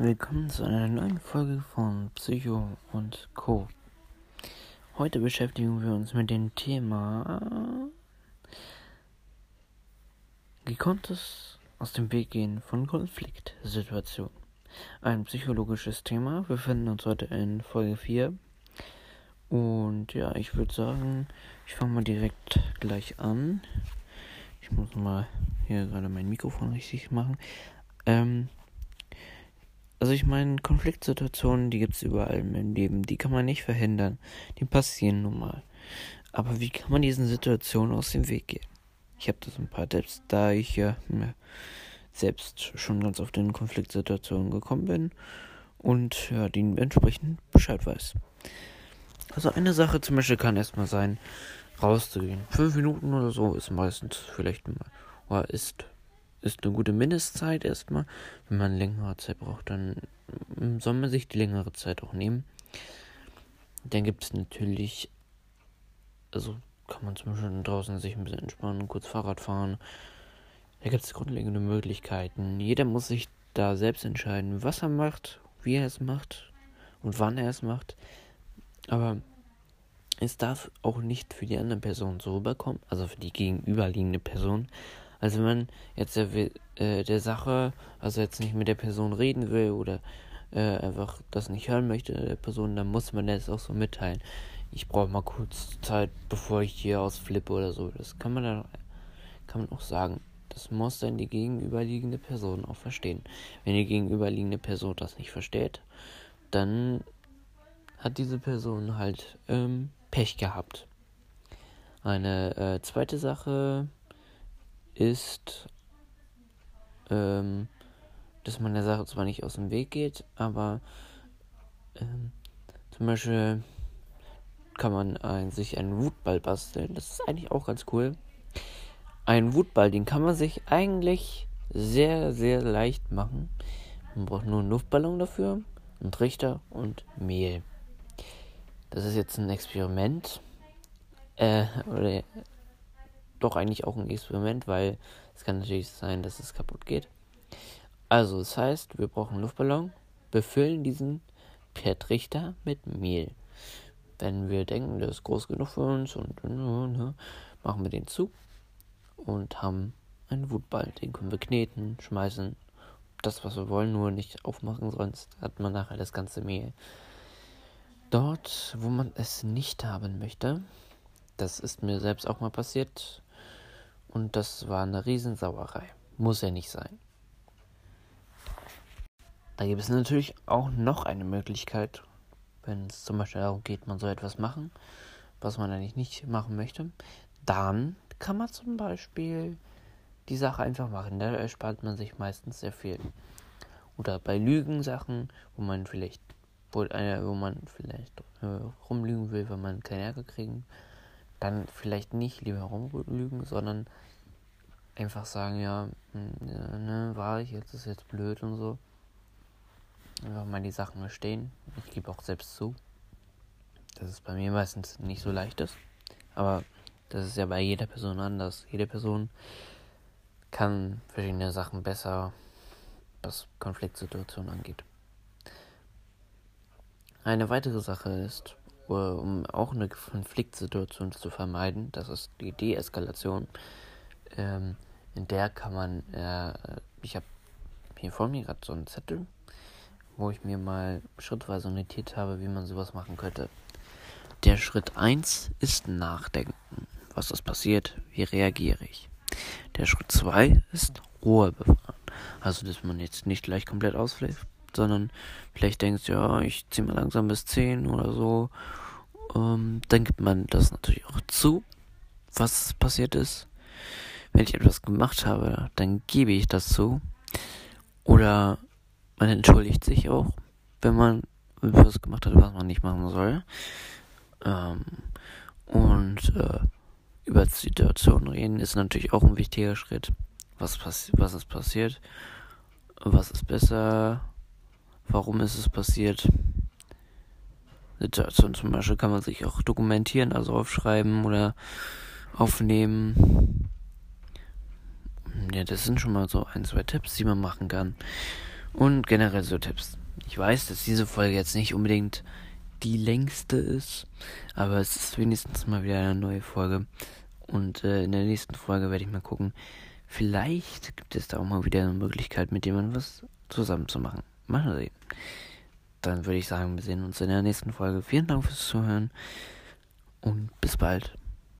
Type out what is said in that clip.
Willkommen zu einer neuen Folge von Psycho und Co. Heute beschäftigen wir uns mit dem Thema gekonntes aus dem Weg gehen von Konfliktsituationen. Ein psychologisches Thema. Wir befinden uns heute in Folge 4. Und ja, ich würde sagen, ich fange mal direkt gleich an. Ich muss mal hier gerade mein Mikrofon richtig machen. Ähm, also ich meine, Konfliktsituationen, die gibt es überall im Leben. Die kann man nicht verhindern. Die passieren nun mal. Aber wie kann man diesen Situationen aus dem Weg gehen? Ich habe da so ein paar Tipps, da ich ja selbst schon ganz oft in Konfliktsituationen gekommen bin und ja, dementsprechend Bescheid weiß. Also eine Sache zum Beispiel kann erstmal sein, rauszugehen. Fünf Minuten oder so ist meistens vielleicht mal, oder ist ist eine gute Mindestzeit erstmal. Wenn man längere Zeit braucht, dann soll man sich die längere Zeit auch nehmen. Dann gibt es natürlich, also kann man zum Beispiel draußen sich ein bisschen entspannen, kurz Fahrrad fahren. Da gibt es grundlegende Möglichkeiten. Jeder muss sich da selbst entscheiden, was er macht, wie er es macht und wann er es macht. Aber es darf auch nicht für die andere Person so rüberkommen, also für die gegenüberliegende Person, also wenn man jetzt der, äh, der Sache, also jetzt nicht mit der Person reden will oder äh, einfach das nicht hören möchte der Person, dann muss man das auch so mitteilen. Ich brauche mal kurz Zeit, bevor ich hier ausflippe oder so. Das kann man dann kann man auch sagen. Das muss dann die gegenüberliegende Person auch verstehen. Wenn die gegenüberliegende Person das nicht versteht, dann hat diese Person halt ähm, Pech gehabt. Eine äh, zweite Sache, ist, ähm, dass man der Sache zwar nicht aus dem Weg geht, aber ähm, zum Beispiel kann man ein, sich einen Wutball basteln. Das ist eigentlich auch ganz cool. Ein Wutball, den kann man sich eigentlich sehr, sehr leicht machen. Man braucht nur einen Luftballon dafür, einen Trichter und Mehl. Das ist jetzt ein Experiment. Äh, oder doch eigentlich auch ein Experiment, weil es kann natürlich sein, dass es kaputt geht. Also, das heißt, wir brauchen einen Luftballon, befüllen diesen per Trichter mit Mehl. Wenn wir denken, der ist groß genug für uns und ne, machen wir den zu und haben einen Wutball. Den können wir kneten, schmeißen, das, was wir wollen, nur nicht aufmachen, sonst hat man nachher das ganze Mehl. Dort, wo man es nicht haben möchte, das ist mir selbst auch mal passiert, und das war eine Riesensauerei. Muss ja nicht sein. Da gibt es natürlich auch noch eine Möglichkeit, wenn es zum Beispiel darum geht, man soll etwas machen, was man eigentlich nicht machen möchte. Dann kann man zum Beispiel die Sache einfach machen. Da erspart man sich meistens sehr viel. Oder bei Lügensachen, wo man vielleicht, wo, äh, wo man vielleicht äh, rumlügen will, wenn man keinen Ärger kriegen dann vielleicht nicht lieber rumlügen, sondern einfach sagen, ja, hm, ne, war ich, jetzt ist jetzt blöd und so. Einfach mal die Sachen verstehen. Ich gebe auch selbst zu, dass es bei mir meistens nicht so leicht ist. Aber das ist ja bei jeder Person anders. Jede Person kann verschiedene Sachen besser, was Konfliktsituationen angeht. Eine weitere Sache ist, um auch eine Konfliktsituation zu vermeiden. Das ist die Deeskalation. Ähm, in der kann man, äh, ich habe hier vor mir gerade so einen Zettel, wo ich mir mal schrittweise notiert habe, wie man sowas machen könnte. Der Schritt 1 ist Nachdenken. Was ist passiert? Wie reagiere ich? Der Schritt 2 ist Ruhe bewahren. Also, dass man jetzt nicht gleich komplett ausflippt, sondern vielleicht denkst, ja, ich ziehe mal langsam bis 10 oder so. Ähm, dann gibt man das natürlich auch zu, was passiert ist. Wenn ich etwas gemacht habe, dann gebe ich das zu. Oder man entschuldigt sich auch, wenn man etwas gemacht hat, was man nicht machen soll. Ähm, und äh, über die Situation reden ist natürlich auch ein wichtiger Schritt. Was, was ist passiert? Was ist besser? Warum ist es passiert. Situation zum Beispiel kann man sich auch dokumentieren, also aufschreiben oder aufnehmen. Ja, das sind schon mal so ein, zwei Tipps, die man machen kann. Und generell so Tipps. Ich weiß, dass diese Folge jetzt nicht unbedingt die längste ist, aber es ist wenigstens mal wieder eine neue Folge. Und äh, in der nächsten Folge werde ich mal gucken. Vielleicht gibt es da auch mal wieder eine Möglichkeit, mit jemandem was zusammen zu machen. Mal sehen. Dann würde ich sagen, wir sehen uns in der nächsten Folge. Vielen Dank fürs Zuhören und bis bald.